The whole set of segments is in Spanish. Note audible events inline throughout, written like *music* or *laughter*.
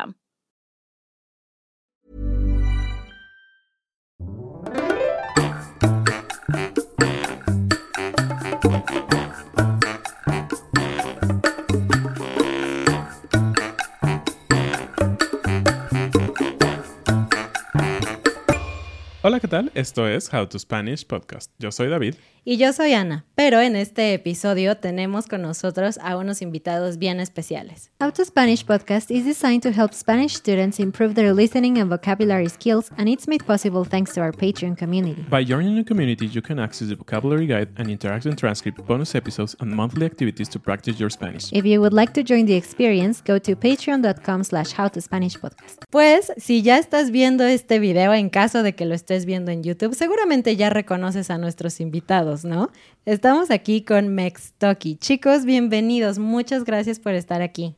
them. Hola, ¿qué tal? Esto es How to Spanish Podcast. Yo soy David. Y yo soy Ana, pero en este episodio tenemos con nosotros a unos invitados bien especiales. How to Spanish podcast is designed to help Spanish students improve their listening and vocabulary skills, and it's made possible thanks to our Patreon community. By joining the community, you can access the vocabulary guide and interactive transcript, bonus episodes, and monthly activities to practice your Spanish. If you would like to join the experience, go to patreon.com slash howtospanishpodcast. Pues, si ya estás viendo este video, en caso de que lo estés viendo en YouTube, seguramente ya reconoces a nuestros invitados. ¿no? Estamos aquí con Mex Toki. Chicos, bienvenidos. Muchas gracias por estar aquí.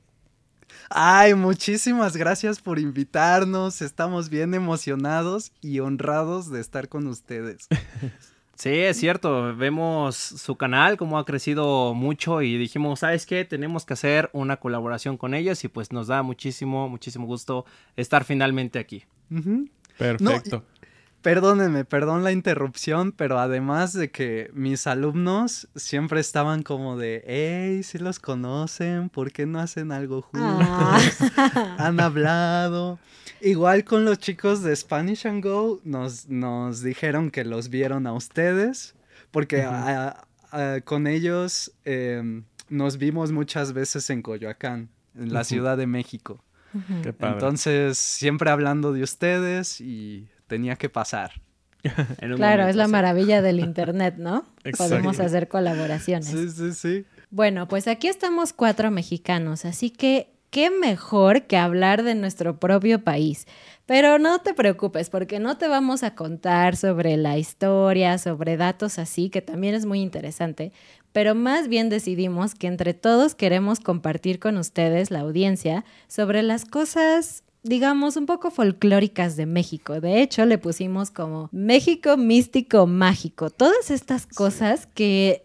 Ay, muchísimas gracias por invitarnos. Estamos bien emocionados y honrados de estar con ustedes. *laughs* Sí, es cierto. Vemos su canal, cómo ha crecido mucho y dijimos, ¿sabes qué? Tenemos que hacer una colaboración con ellos y pues nos da muchísimo, muchísimo gusto estar finalmente aquí. Perfecto. Perdónenme, perdón la interrupción, pero además de que mis alumnos siempre estaban como de, hey, si los conocen, ¿por qué no hacen algo juntos? Ah. Han hablado. Igual con los chicos de Spanish and Go, nos, nos dijeron que los vieron a ustedes, porque a- a- con ellos em, nos vimos muchas veces en Coyoacán, en la. Ciudad de México. Qué padre. Entonces, siempre hablando de ustedes y tenía que pasar. Claro, momento, es la maravilla del Internet, ¿no? *laughs* Exacto. Podemos hacer colaboraciones. Sí, sí, sí. Bueno, pues aquí estamos cuatro mexicanos, así que qué mejor que hablar de nuestro propio país. Pero no te preocupes, porque no te vamos a contar sobre la historia, sobre datos así, que también es muy interesante, pero más bien decidimos que entre todos queremos compartir con ustedes, la audiencia, sobre las cosas digamos, un poco folclóricas de México. De hecho, le pusimos como México místico mágico. Todas estas cosas que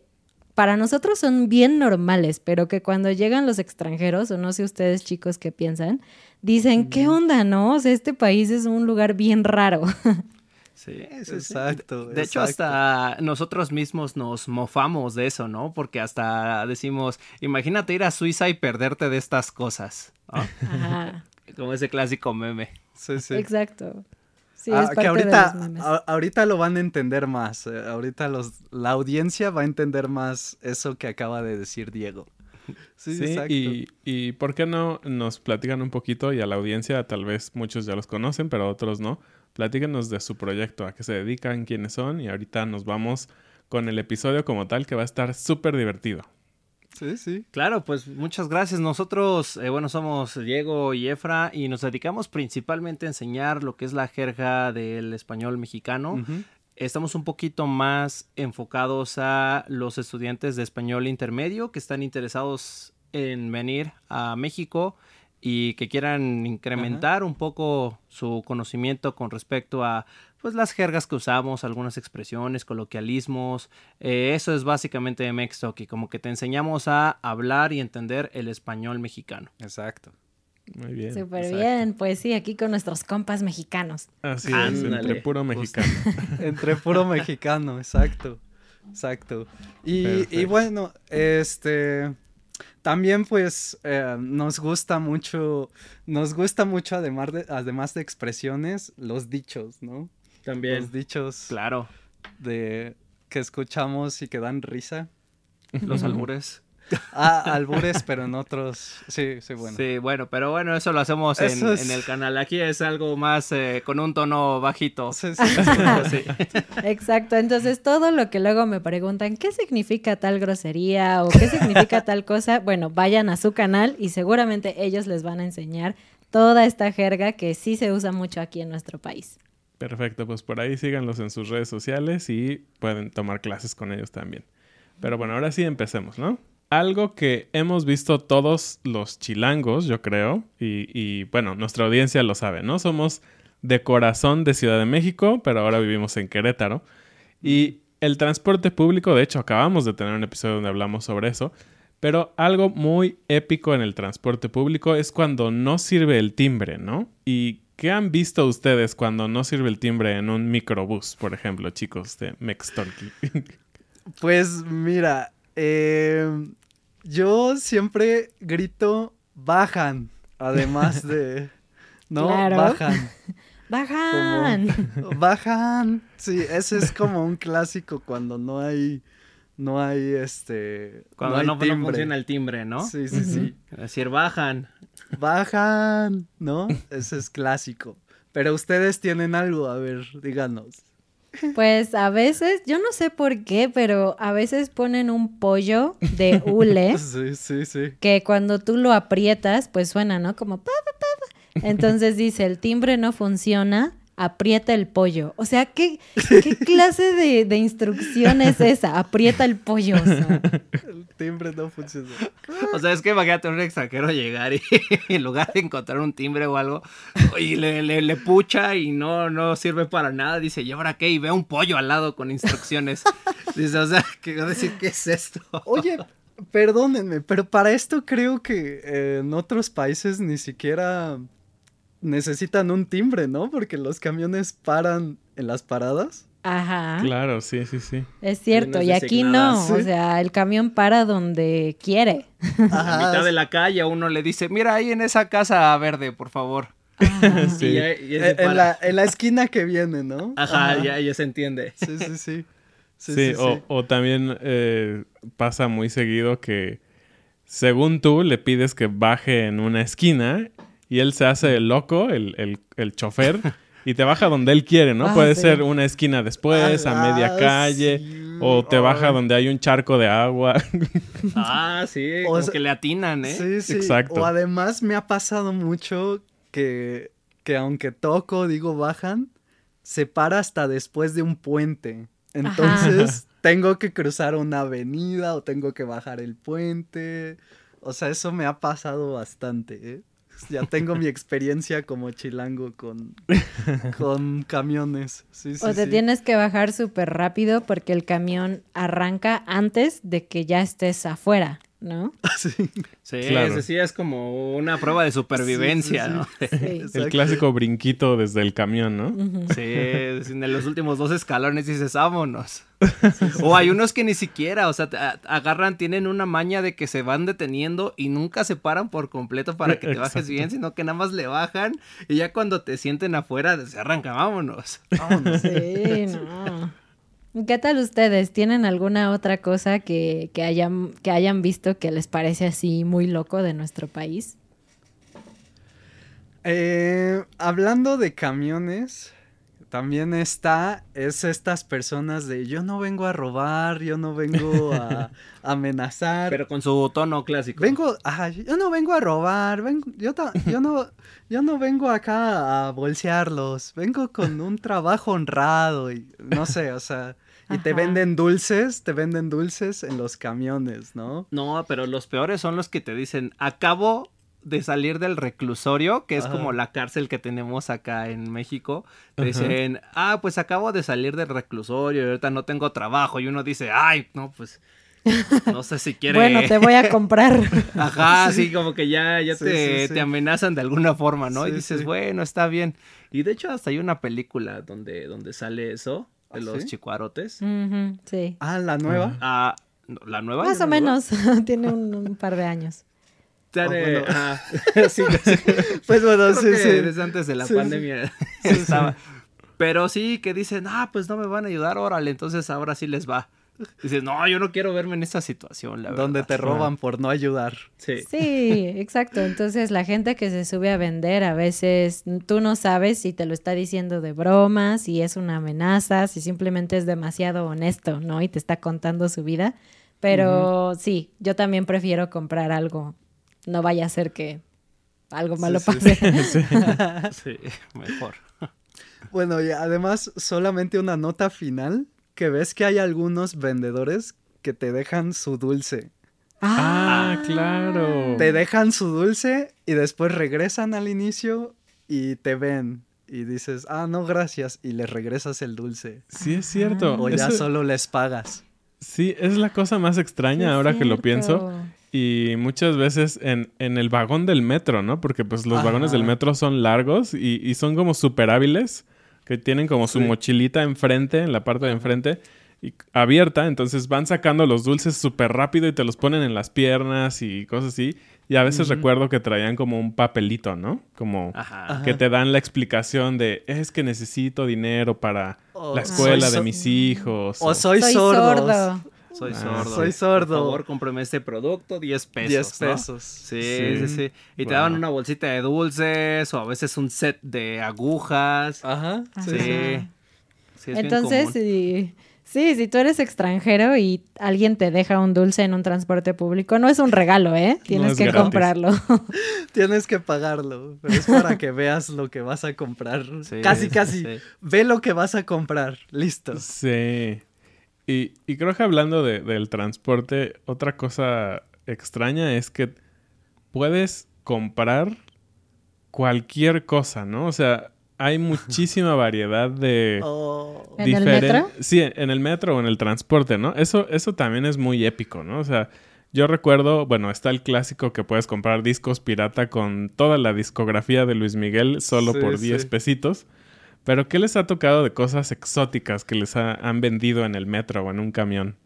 para nosotros son bien normales, pero que cuando llegan los extranjeros, o no sé ustedes chicos qué piensan, dicen, ¿qué onda, no? O sea, este país es un lugar bien raro. *laughs* Sí, sí. Exacto, De hecho, exacto. hasta nosotros mismos nos mofamos de eso, ¿no? Porque hasta decimos, imagínate ir a Suiza y perderte de estas cosas. ¿no? Ajá, Como ese clásico meme. Sí, sí. exacto. Sí, Ah, es parte que ahorita, de los memes. a- ahorita lo van a entender más. eh, ahorita los, la audiencia va a entender más eso que acaba de decir Diego. Sí, Sí, exacto. y, y ¿por qué no nos platican un poquito y a la audiencia tal vez muchos ya los conocen, pero otros no? platíquenos de su proyecto, a qué se dedican, quiénes son y ahorita nos vamos con el episodio como tal que va a estar súper divertido. Sí, sí. Claro, pues muchas gracias. Nosotros, eh, bueno, somos Diego y Efra y nos dedicamos principalmente a enseñar lo que es la jerga del español mexicano. Estamos un poquito más enfocados a los estudiantes de español intermedio que están interesados en venir a México y que quieran incrementar un poco su conocimiento con respecto a pues las jergas que usamos, algunas expresiones, coloquialismos. Eh, eso es básicamente Mextalk y como que te enseñamos a hablar y entender el español mexicano. Exacto. Muy bien. Súper bien, pues sí, aquí con nuestros compas mexicanos. Así es, entre puro mexicano. *laughs* Entre puro mexicano, exacto. Exacto. Y, bueno, este también pues eh, nos gusta mucho, nos gusta mucho además de, además de expresiones, los dichos, ¿no? También. Los dichos Claro, de que escuchamos y que dan risa. los albures. *laughs* Ah, albures, pero en otros. Sí, sí, bueno. Sí, bueno, pero bueno, eso lo hacemos en, Eso es- en el canal. Aquí es algo más eh, con un tono bajito. Sí, sí, sí. Sí. *laughs* Exacto, entonces todo lo que luego me preguntan, ¿qué significa tal grosería o qué significa tal cosa? Bueno, vayan a su canal y seguramente ellos les van a enseñar toda esta jerga que sí se usa mucho aquí en nuestro país. Perfecto, pues por ahí síganlos en sus redes sociales y pueden tomar clases con ellos también. Pero bueno, ahora sí empecemos, ¿no? Algo que hemos visto todos los chilangos, yo creo, y, bueno, nuestra audiencia lo sabe, ¿no? Somos de corazón de Ciudad de México, pero ahora vivimos en Querétaro. Y el transporte público, de hecho, acabamos de tener un episodio donde hablamos sobre eso, pero algo muy épico en el transporte público es cuando no sirve el timbre, ¿no? ¿Y qué han visto ustedes cuando no sirve el timbre en un microbús, por ejemplo, chicos de Mextorky? *laughs* Pues mira, eh, yo siempre grito bajan, además de... *laughs* ¿No? Claro. Bajan. *laughs* ¡Bajan! Bajan. Sí, ese es como un clásico cuando no hay... No hay este... Cuando hay no, no funciona el timbre, ¿no? Sí, sí, sí. Es decir, bajan. Bajan, ¿no? Ese es clásico. Pero ustedes tienen algo, a ver, díganos. Pues a veces, yo no sé por qué, pero a veces ponen un pollo de *laughs* hule Sí, sí, sí. que cuando tú lo aprietas, pues suena, ¿no? Como pa, pa, pa, pa. Entonces dice, el timbre no funciona, aprieta el pollo. O sea, ¿qué, *laughs* qué clase de, de instrucción es esa? Aprieta el pollo. o sea. El timbre no funciona. O sea, es que imagínate un extranjero llegar y *laughs* en lugar de encontrar un timbre o algo, y le, le, le pucha y no, no sirve para nada. Dice, ¿y ahora qué? Y ve un pollo al lado con instrucciones. *laughs* Dice, o sea, ¿qué va a decir qué es esto? Oye, perdónenme, pero para esto creo que eh, en otros países ni siquiera necesitan un timbre, ¿no? Porque los camiones paran en las paradas. Ajá. claro, sí, sí, sí. Es cierto, y aquí no, o sea, el camión para donde quiere. *laughs* A mitad de la calle a uno le dice, mira ahí en esa casa verde, por favor. *laughs* Sí. Y y en, la, en la esquina que viene, ¿no? Ajá, Ya, ya se entiende. Sí, sí, sí. Sí, Sí, sí, o, sí. o también eh, pasa muy seguido que según tú le pides que baje en una esquina y él se hace el loco, el, el, el chofer, y te baja donde él quiere, ¿no? Ah, Puede sí. ser una esquina después, a media Ah, calle, sí. o te baja Ay. donde hay un charco de agua. *laughs* Ah, sí, O como sea, que le atinan, ¿eh? Sí, sí. Exacto. O además me ha pasado mucho que, que aunque toco, digo, bajan, se para hasta después de un puente. Entonces *laughs* tengo que cruzar una avenida o tengo que bajar el puente. O sea, eso me ha pasado bastante, ¿eh? *laughs* Ya tengo mi experiencia como chilango con, *laughs* con camiones. Sí, sí, o te sí. tienes que bajar súper rápido porque el camión arranca antes de que ya estés afuera, ¿no? *laughs* Sí. Sí, Claro. es decir, es como una prueba de supervivencia, Sí, sí, ¿no? Sí. *laughs* el clásico brinquito desde el camión, ¿no? Sí, en los últimos dos escalones dices, vámonos. O hay unos que ni siquiera, o sea, agarran, tienen una maña de que se van deteniendo y nunca se paran por completo para que te bajes bien, sino que nada más le bajan y ya cuando te sienten afuera se arranca, vámonos. Vámonos. Sí, no. ¿Qué tal ustedes? ¿Tienen alguna otra cosa que, que hayan, que hayan visto que les parece así muy loco de nuestro país? Eh, hablando de camiones, también está, es estas personas de yo no vengo a robar, yo no vengo a *laughs* amenazar. Pero con su tono clásico. Vengo, ajá, yo no vengo a robar, vengo, yo, ta- yo no, yo no vengo acá a bolsearlos, vengo con un trabajo honrado y no sé, o sea, y te venden dulces, te venden dulces en los camiones, ¿no? No, pero los peores son los que te dicen, acabo de salir del reclusorio, que es Ajá. como la cárcel que tenemos acá en México. Te Ajá. dicen, ah, pues acabo de salir del reclusorio y ahorita no tengo trabajo. Y uno dice, ay, no, pues, no sé si *laughs* quiere... Bueno, te voy a comprar. *laughs* Ajá, sí, como que ya, ya Sí, te, sí, sí. te amenazan de alguna forma, ¿no? y dices, sí. bueno, está bien. Y de hecho hasta hay una película donde, donde sale eso, de ¿Ah, los sí? chicuarotes. Sí. Ah, la nueva. Ah, no, ¿la nueva? Más ¿Ya o nueva? menos. *laughs* Tiene un, un par de años. Oh, bueno. *laughs* sí, sí. Pues bueno, sí, que sí. desde antes de la Sí, pandemia estaba. Pero sí que dicen, ah, pues no me van a ayudar, órale, entonces ahora sí les va. Dices, no, yo no quiero verme en esta situación, la verdad. Donde te roban por no ayudar. Sí. Sí, exacto. Entonces la gente que se sube a vender a veces tú no sabes si te lo está diciendo de broma, si es una amenaza, si simplemente es demasiado honesto, ¿no? Y te está contando su vida. Pero sí, yo también prefiero comprar algo. No vaya a ser que algo malo sí, pase. *laughs* Sí, mejor. Bueno, y además, solamente una nota final, que ves que hay algunos vendedores que te dejan su dulce. Ah, claro. Te dejan su dulce y después regresan al inicio y te ven. Y dices, ah, no, gracias. Y les regresas el dulce. Sí, es cierto. O ya Eso- solo les pagas. Sí, es la cosa más extraña ahora que lo pienso. Y muchas veces en, en el vagón del metro, ¿no? Porque pues los vagones del metro son largos y, y son como súper hábiles, que tienen como su Sí. mochilita enfrente, en la parte de enfrente, y abierta, entonces van sacando los dulces súper rápido y te los ponen en las piernas y cosas así. Y a veces recuerdo que traían como un papelito, ¿no? Como Ajá. que te dan la explicación de, es que necesito dinero para la escuela de so- mis hijos. O o- soy, Soy sordo. Soy Ah, sordo. soy sordo. Por favor, cómprame este producto, 10 pesos. 10 ¿no? pesos. Sí, Sí. sí, sí. Y te daban una bolsita de dulces o a veces un set de agujas. Ajá. Sí. Sí. Sí, es bien Entonces, común. sí, sí, si tú eres extranjero y alguien te deja un dulce en un transporte público, no es un regalo, ¿eh? Tienes es que gratis. comprarlo. *laughs* Tienes que pagarlo. Pero es para que veas lo que vas a comprar. Sí, casi, casi. sí. Ve lo que vas a comprar. Listo. Sí. Y, y creo que hablando de- del transporte, otra cosa extraña es que puedes comprar cualquier cosa, ¿no? O sea, hay *laughs* muchísima variedad de... Oh. ¿En el metro? Sí, en el metro o en el transporte, ¿no? Eso, eso también es muy épico, ¿no? O sea, yo recuerdo, bueno, está el clásico que puedes comprar discos pirata con toda la discografía de Luis Miguel solo Sí, por 10 sí. pesitos. Pero ¿qué les ha tocado de cosas exóticas que les ha- han vendido en el metro o en un camión?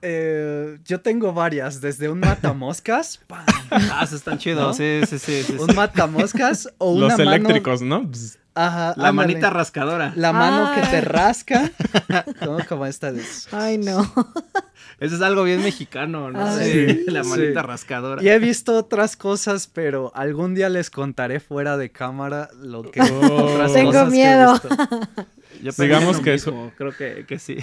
Eh, yo tengo varias, desde un matamoscas, *laughs* ¡pam! Ah, esos están chidos. ¿No? Sí, sí, sí. sí, sí. un matamoscas o una Los mano- eléctricos, ¿no? Ajá, La ándale. manita rascadora. La mano que Ah. te rasca. *laughs* ¿Cómo, como esta de... Ay, no. Eso es algo bien mexicano, ¿no? Sí, la Sí. manita rascadora. Y he visto otras cosas, pero algún día les contaré fuera de cámara lo que Oh. otras Tengo cosas que he miedo. visto. Yo pensé Digamos que mismo, Creo que, que sí.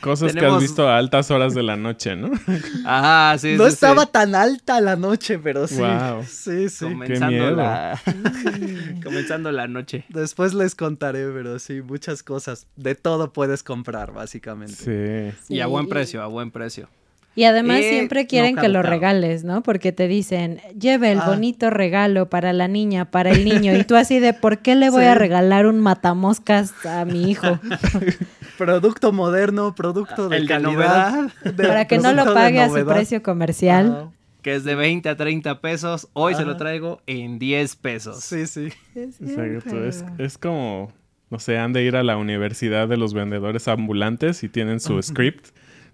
Cosas que has visto a altas horas de la noche, ¿no? *laughs* Ajá, sí, no sí, sí. estaba tan alta la noche, pero sí. Wow. Sí, sí. Comenzando miedo. la... *laughs* *laughs* Comenzando la noche. Después les contaré, pero sí, muchas cosas. De todo puedes comprar, básicamente. Sí. Y a buen precio, a buen precio. Y además Eh, siempre no quieren que lo regales, ¿no? Porque te dicen, lleve el Ah. bonito regalo para la niña, para el niño. *laughs* Y tú así de, ¿por qué le voy Sí. a regalar un matamoscas a mi hijo? *laughs* Producto moderno, producto de El de calidad. de- para que no lo pague a su precio comercial. Que es de 20 a 30 pesos. Hoy se lo traigo en 10 pesos. Sí, sí. Exacto. Es, es como, no sé, han de ir a la universidad de los vendedores ambulantes y tienen su script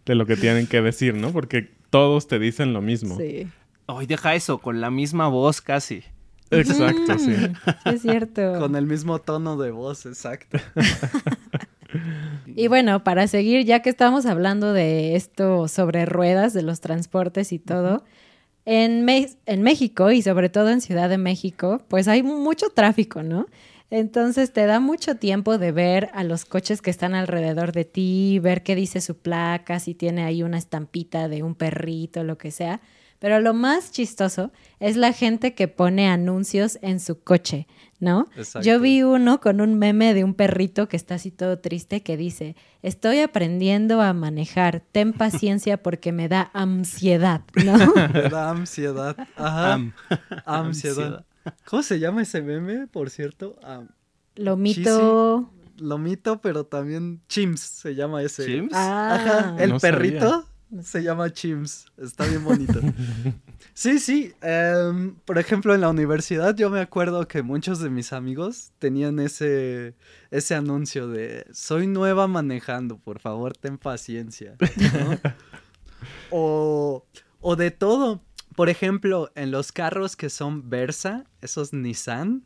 de lo que tienen que decir, ¿no? Porque todos te dicen lo mismo. Sí. Hoy deja eso, con la misma voz casi. Exacto, sí. Mm, sí, es cierto. Con el mismo tono de voz, exacto. Y bueno, para seguir, ya que estamos hablando de esto sobre ruedas, de los transportes y todo, en, Me- en México y sobre todo en Ciudad de México, pues hay mucho tráfico, ¿no? Entonces te da mucho tiempo de ver a los coches que están alrededor de ti, ver qué dice su placa, si tiene ahí una estampita de un perrito, lo que sea. Pero lo más chistoso es la gente que pone anuncios en su coche, ¿no? Exacto. Yo vi uno con un meme de un perrito que está así todo triste que dice, estoy aprendiendo a manejar, ten paciencia porque me da ansiedad, ¿no? *laughs* Me da ansiedad. Ajá. Am. *laughs* ansiedad. ¿Cómo se llama ese meme, por cierto? Am- Lomito... Lomito, pero también Chimps se llama ese. ¿Chimps? Ajá, Ah, el No sabía. perrito se llama Chimps. Está bien bonito. *laughs* sí, sí. em, por ejemplo, en la universidad yo me acuerdo que muchos de mis amigos tenían ese, ese anuncio de soy nueva manejando, por favor, ten paciencia. ¿no? *laughs* o, o de todo. Por ejemplo, en los carros que son Versa, esos Nissan.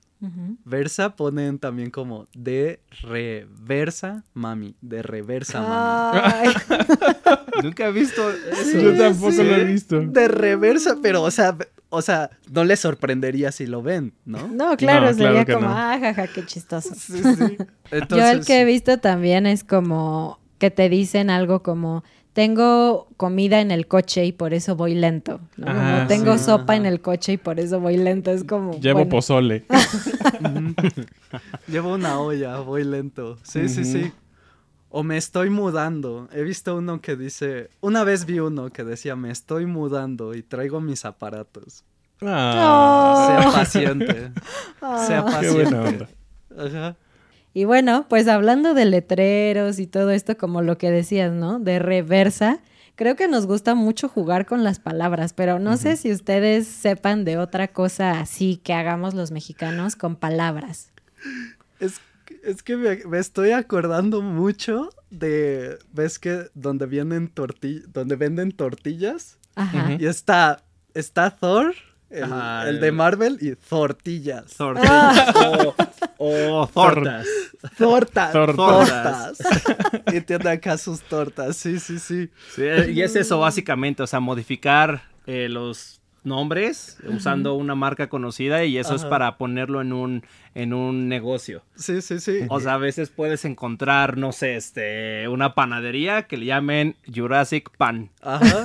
Versa ponen también como de reversa mami, de reversa mami. *laughs* Nunca he visto eso. Yo tampoco lo he visto. De reversa, pero o sea, o sea, no les sorprendería si lo ven, ¿no? no, claro, No, sería como, no. ah, jaja, qué chistoso. Sí, sí. Entonces, *laughs* Yo el que he visto también es como que te dicen algo como tengo comida en el coche y por eso voy lento. ¿no? Como, Ah, tengo sí. sopa Ajá. en el coche y por eso voy lento. Es como. Llevo bueno, pozole. *laughs* llevo una olla, voy lento. Sí, sí, sí. O me estoy mudando. He visto uno que dice, una vez vi uno que decía, me estoy mudando y traigo mis aparatos. Ah, Sea Oh. paciente. *laughs* Sea qué paciente. buena onda. Ajá. Y bueno, pues hablando de letreros y todo esto, como lo que decías, ¿no? De reversa. Creo que nos gusta mucho jugar con las palabras, pero no sé si ustedes sepan de otra cosa así que hagamos los mexicanos con palabras. Es, es que me, me estoy acordando mucho de, ¿ves que donde vienen torti- donde venden tortillas? Ajá. Y está, está Thor, el, Ajá, el de el- Marvel, y Tortillas. Tortillas. *laughs* O, o *laughs* tortas. Tortas. Tortas. Tortas. *laughs* y tiene acá sus tortas, sí, sí, sí. Sí, y es eso básicamente, o sea, modificar eh, los nombres usando una marca conocida y eso es para ponerlo en un en un negocio. Sí, sí, sí. O sea, a veces puedes encontrar, no sé, este, una panadería que le llamen Jurassic Pan. Ajá.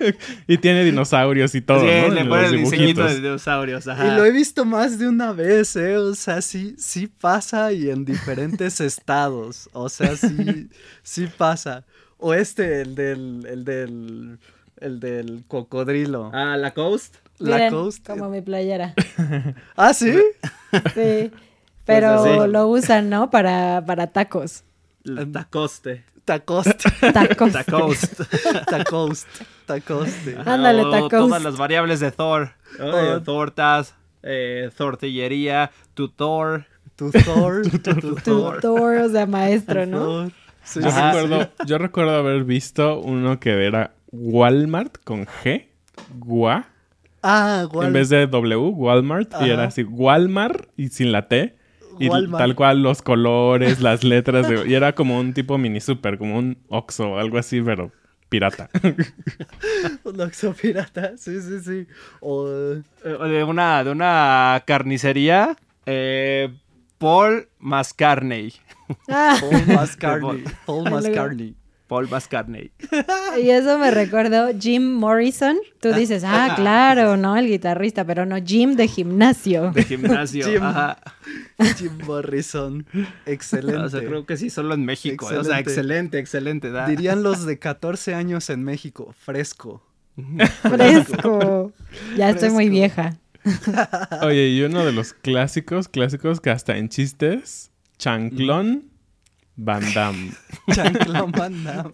*laughs* Y tiene dinosaurios y todo, sí, ¿no? le En pones los el diseñito dibujitos. de dinosaurios, ajá. Y lo he visto más de una vez, ¿eh? O sea, sí, sí pasa y en diferentes *laughs* estados. O sea, sí, sí pasa. O este, el del, el del, el del cocodrilo. Ah, la Coast. La Miren, Coast. Como mi playera. *laughs* Ah, ¿sí? Sí. Pero así. lo usan, ¿no? Para, para tacos. La Tacoste. Tacost. Tacos. Tacost. Tacost. Tacoste. *laughs* Ándale, O tacos. Todas las variables de Thor. Oh. Eh, tortas, eh, tortillería, tutor. Tu Thor. *laughs* Tu Tutor, o sea, maestro, ¿no? Sí, Yo recuerdo, yo recuerdo haber visto uno que era Walmart con G, Gua, Ah, igual. en vez de W, Walmart, y era así, Walmart y sin la T. Y Walmart. tal cual los colores, las letras, de- y era como un tipo mini super, como un Oxxo, algo así, pero pirata. *laughs* Un Oxxo pirata. Sí, sí, sí. O... Eh, de una, de una carnicería. eh, Paul Mascarney. Ah, *laughs* Paul Mascarney. Paul Mascarney. Paul Mascarney. y eso me recordó Jim Morrison. Tú dices, ah, claro, *laughs* ¿no? El guitarrista, pero no, Jim de gimnasio. De gimnasio. Jim. Ajá. Jim Morrison. Excelente. O sea, creo que sí, solo en México. O sea, Excelente. excelente, excelente. da. Dirían los de *laughs* 14 años en México. Fresco. *laughs* Fresco. Ya estoy muy vieja. Oye, y uno de los clásicos, clásicos que hasta en chistes, Chanclón Van Damme. *laughs* Chanclón Van Damme.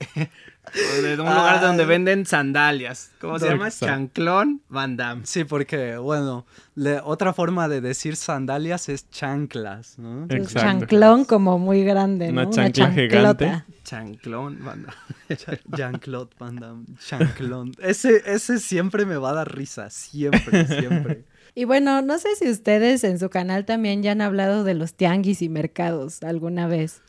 De un lugar donde venden sandalias. ¿Cómo se llama? Chanclón Van Damme. Sí, porque, bueno, le- otra forma de decir sandalias es chanclas, ¿no? Entonces, Exacto. chanclón como muy grande, ¿no? Una chancla gigante. Chanclón Van Damme. Cha- Jean-Claude Van Damme. Chanclón. Ese, ese siempre me va a dar risa. Siempre, siempre. *laughs* Y bueno, no sé si ustedes en su canal también ya han hablado de los tianguis y mercados alguna vez.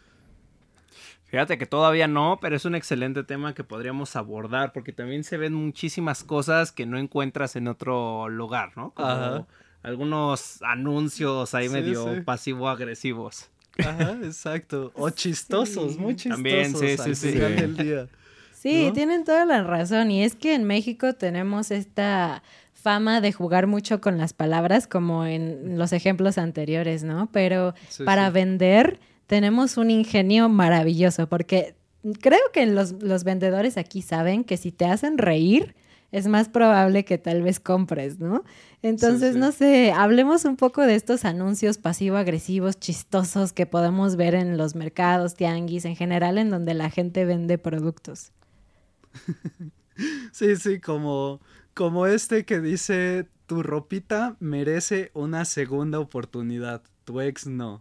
Fíjate que todavía no, pero es un excelente tema que podríamos abordar porque también se ven muchísimas cosas que no encuentras en otro lugar, ¿no? Como, Ajá. algunos anuncios ahí Sí, medio sí. pasivo-agresivos. Ajá, *laughs* exacto. O chistosos, muy chistosos También, sí, sí, al sí. final Sí. del día. Sí, ¿no? tienen toda la razón. Y es que en México tenemos esta fama de jugar mucho con las palabras, como en los ejemplos anteriores, ¿no? Pero Sí, para sí. vender tenemos un ingenio maravilloso, porque creo que los, los vendedores aquí saben que si te hacen reír, es más probable que tal vez compres, ¿no? Entonces, sí. no sé, hablemos un poco de estos anuncios pasivo-agresivos, chistosos que podemos ver en los mercados, tianguis, en general, en donde la gente vende productos. *laughs* Sí, sí, como, como este que dice, tu ropita merece una segunda oportunidad, tu ex no.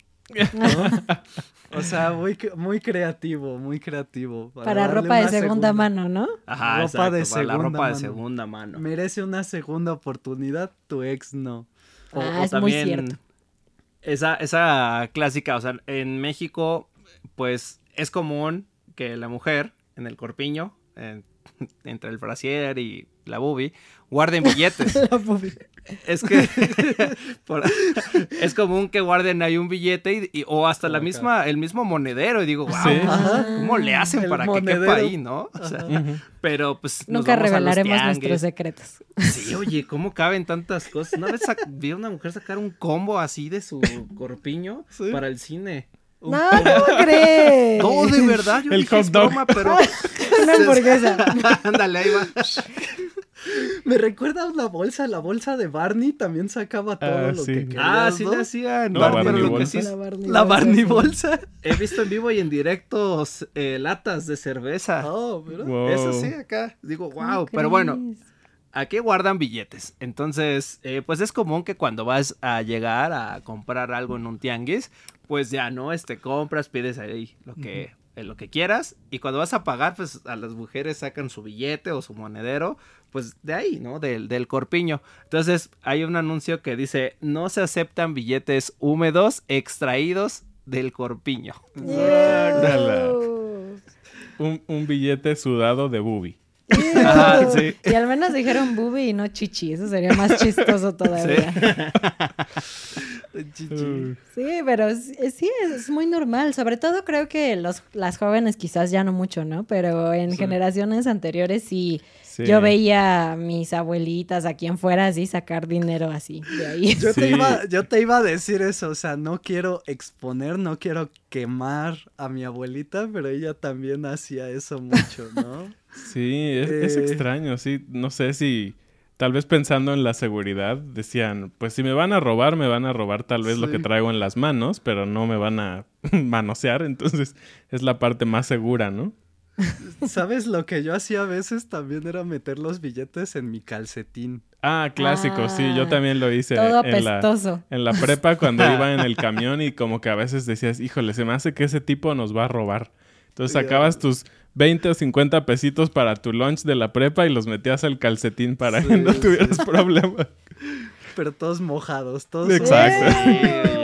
¿No? o sea, muy, muy creativo, muy creativo. Para ropa de segunda mano, ¿no? Ajá, Ropa de la segunda de mano. segunda mano. Merece una segunda oportunidad, tu ex no. O, Ah, o es muy cierto. Esa, esa clásica, o sea, en México, pues es común que la mujer en el corpiño, en- *laughs* entre el brasier y la boobie, guarden billetes. *laughs* es que *laughs* por- es común que guarden ahí un billete y, y- o hasta la misma, el mismo monedero. Y digo, wow, Sí. ¿cómo le hacen El para que quepa ahí, no? O sea, pero pues. nos Nunca vamos a los revelaremos nuestros secretos. Sí, oye, ¿cómo caben tantas cosas? Una vez vi a una mujer sacar un combo así de su corpiño Sí. para el cine. No, ¿cómo crees? No, de verdad, yo El dije, hot dog. broma, pero... *laughs* Una *laughs* hamburguesa. Ándale, ahí va. *laughs* Me recuerda a la bolsa, la bolsa de Barney también sacaba todo Ah, lo sí. que querías, Ah, sí ¿no? le hacían. La pero Barney bolsa. La Barney La bolsa, Barney sí. bolsa. he visto en vivo y en directo eh, latas de cerveza. Oh. Wow. Eso sí, acá. Digo, ¿Cómo wow. Pero bueno, crees? aquí guardan billetes. Entonces, eh, pues es común que cuando vas a llegar a comprar algo en un tianguis, pues ya no, este, compras, pides ahí lo que, eh, lo que quieras. Y cuando vas a pagar, pues a las mujeres sacan su billete o su monedero, pues de ahí, ¿no? Del, del corpiño. Entonces, hay un anuncio que dice, no se aceptan billetes húmedos extraídos del corpiño. Un, un billete sudado de bubi. Ajá, sí. Y al menos dijeron bubi y no chichi. Eso sería más chistoso todavía. *laughs* Chichi. Sí, pero sí, sí, es muy normal. Sobre todo creo que los, las jóvenes quizás ya no mucho, ¿no? Pero en generaciones anteriores sí, Sí. yo veía a mis abuelitas a quien fuera así sacar dinero así de ahí. *laughs* Yo, te iba, yo te iba a decir eso, o sea, no quiero exponer, no quiero quemar a mi abuelita, pero ella también hacía eso mucho, ¿no? *laughs* Sí, es, es Eh. extraño, sí. No sé si tal vez pensando en la seguridad decían, pues si me van a robar, me van a robar tal vez lo que traigo en las manos, pero no me van a *laughs* manosear, entonces es la parte más segura, ¿no? ¿Sabes lo que yo hacía a veces? También era meter los billetes en mi calcetín. Ah, clásico, sí, yo Ah, también lo hice Todo en la, apestoso. en la prepa cuando *laughs* iba en el camión y como que a veces decías, híjole, se me hace que ese tipo nos va a robar. Entonces sacabas tus 20 o 50 pesitos para tu lunch de la prepa y los metías al calcetín para Sí, que no sí. tuvieras *laughs* problema. Pero todos mojados, todos. Exacto.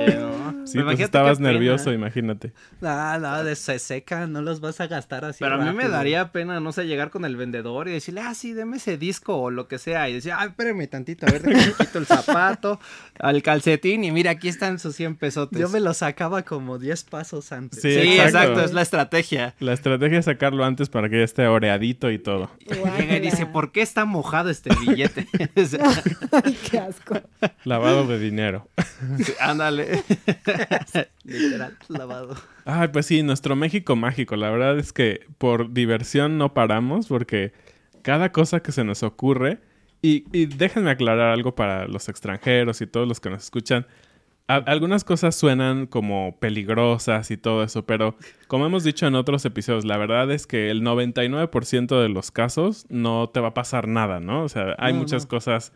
Sí, ¿no? Pues estabas nervioso, imagínate. Ah, no, de se seca, no los vas a gastar así. Pero a mí me daría pena, no sé, llegar con el vendedor y decirle, ah, sí, deme ese disco o lo que sea. Y decir, ah, espérame tantito, a ver, déjame quito el zapato, al calcetín y mira, aquí están sus 100 pesotes. Yo me lo sacaba como 10 pasos antes. Sí, Sí, exacto. exacto. es la estrategia. La estrategia es sacarlo antes para que ya esté oreadito y todo. Llega y dice, ¿por qué está mojado este billete? *laughs* *laughs* Ay, qué asco. Lavado de dinero. *laughs* Ándale. *laughs* Literal, lavado. Ay, pues sí, nuestro México mágico. La verdad es que por diversión no paramos porque cada cosa que se nos ocurre, y, y déjenme aclarar algo para los extranjeros y todos los que nos escuchan. A- algunas cosas suenan como peligrosas y todo eso, pero como hemos dicho en otros episodios, la verdad es que el 99% de los casos no te va a pasar nada, ¿no? O sea, hay No, muchas no. cosas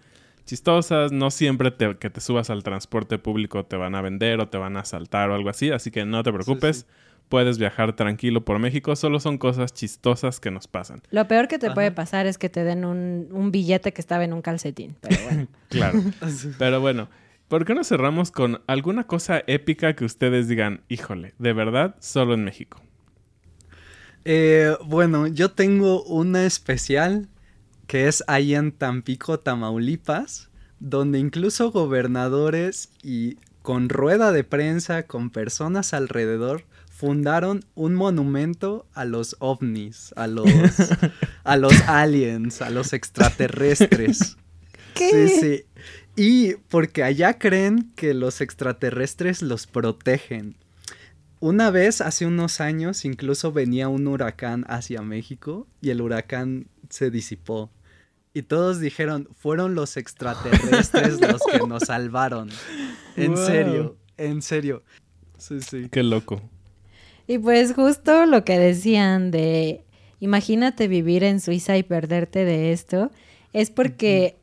chistosas, no siempre te- que te subas al transporte público te van a vender o te van a asaltar o algo así, así que no te preocupes, sí. puedes viajar tranquilo por México, solo son cosas chistosas que nos pasan. Lo peor que te puede pasar es que te den un, un billete que estaba en un calcetín. Pero bueno. *laughs* Claro. *laughs* Pero bueno, ¿por qué no cerramos con alguna cosa épica que ustedes digan, híjole, de verdad, solo en México? Eh, bueno, yo tengo una especial que es ahí en Tampico, Tamaulipas, donde incluso gobernadores y con rueda de prensa, con personas alrededor, fundaron un monumento a los ovnis, a los, *laughs* a los aliens, a los extraterrestres. Sí, sí. Y porque allá creen que los extraterrestres los protegen. Una vez, hace unos años, incluso venía un huracán hacia México y el huracán se disipó. Y todos dijeron, fueron los extraterrestres *laughs* los que nos salvaron. En Wow. serio, en serio. Sí, sí. Qué loco. Y pues justo lo que decían de, imagínate vivir en Suiza y perderte de esto, es porque,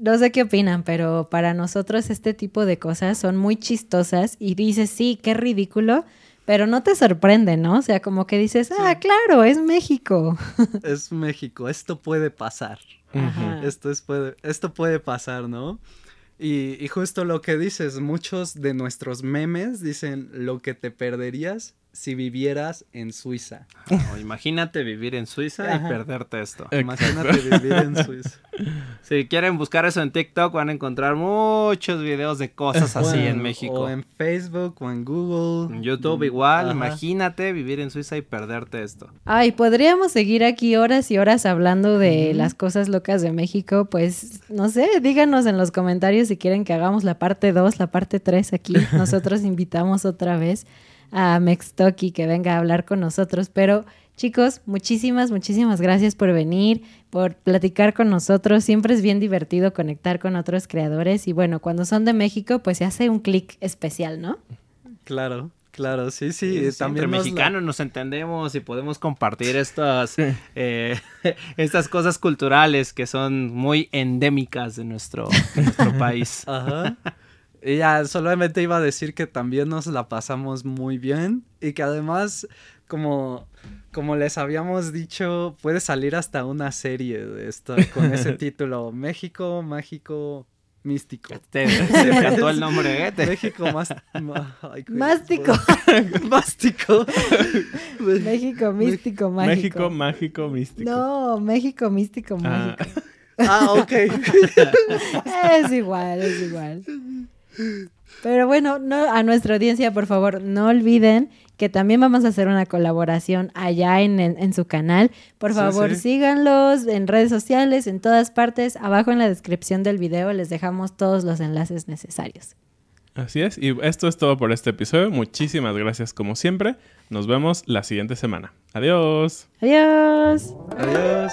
no sé qué opinan, pero para nosotros este tipo de cosas son muy chistosas y dices, sí, qué ridículo, pero no te sorprende, ¿no? O sea, como que dices, ah, claro, es México. *laughs* Es México, esto puede pasar. Ajá. Esto, es, puede, esto puede pasar, ¿no? Y, y justo lo que dices, muchos de nuestros memes dicen lo que te perderías si vivieras en Suiza. No, imagínate vivir en Suiza Ajá. y perderte esto. Imagínate vivir en Suiza. *laughs* Si quieren buscar eso en TikTok van a encontrar muchos videos de cosas así en- en México. O en Facebook o en Google. En YouTube igual, Ajá. imagínate vivir en Suiza y perderte esto. Ay, podríamos seguir aquí horas y horas hablando de las cosas locas de México. Pues no sé, díganos en los comentarios si quieren que hagamos la parte 2, la parte 3 aquí. *laughs* Nosotros invitamos otra vez a Mextoki que venga a hablar con nosotros. Pero chicos, muchísimas, muchísimas gracias por venir, por platicar con nosotros. Siempre es bien divertido conectar con otros creadores. Y bueno, cuando son de México, pues se hace un clic especial, ¿no? Claro, claro, sí, sí. También entre nos la- mexicanos nos entendemos y podemos compartir estas, eh, *laughs* estas cosas culturales que son muy endémicas de nuestro, de nuestro *laughs* país. Ajá. Y ya, solamente iba a decir que también nos la pasamos muy bien y que además, como, como les habíamos dicho, puede salir hasta una serie de esto con ese *laughs* título, México Mágico Místico. Te, te encantó el nombre, ¿eh? Te- México más... ay, güey, Mástico. *laughs* Mástico. *laughs* México místico, mágico. México mágico místico. No, México místico, Ah, mágico. Ah, ok. Es igual, es igual. Pero bueno, no, a nuestra audiencia, por favor, no olviden que también vamos a hacer una colaboración allá en, en- en su canal. Por Sí, favor, sí. síganlos en redes sociales, en todas partes. Abajo en la descripción del video les dejamos todos los enlaces necesarios. Así es. Y esto es todo por este episodio. Muchísimas gracias como siempre. Nos vemos la siguiente semana. Adiós. Adiós. Adiós.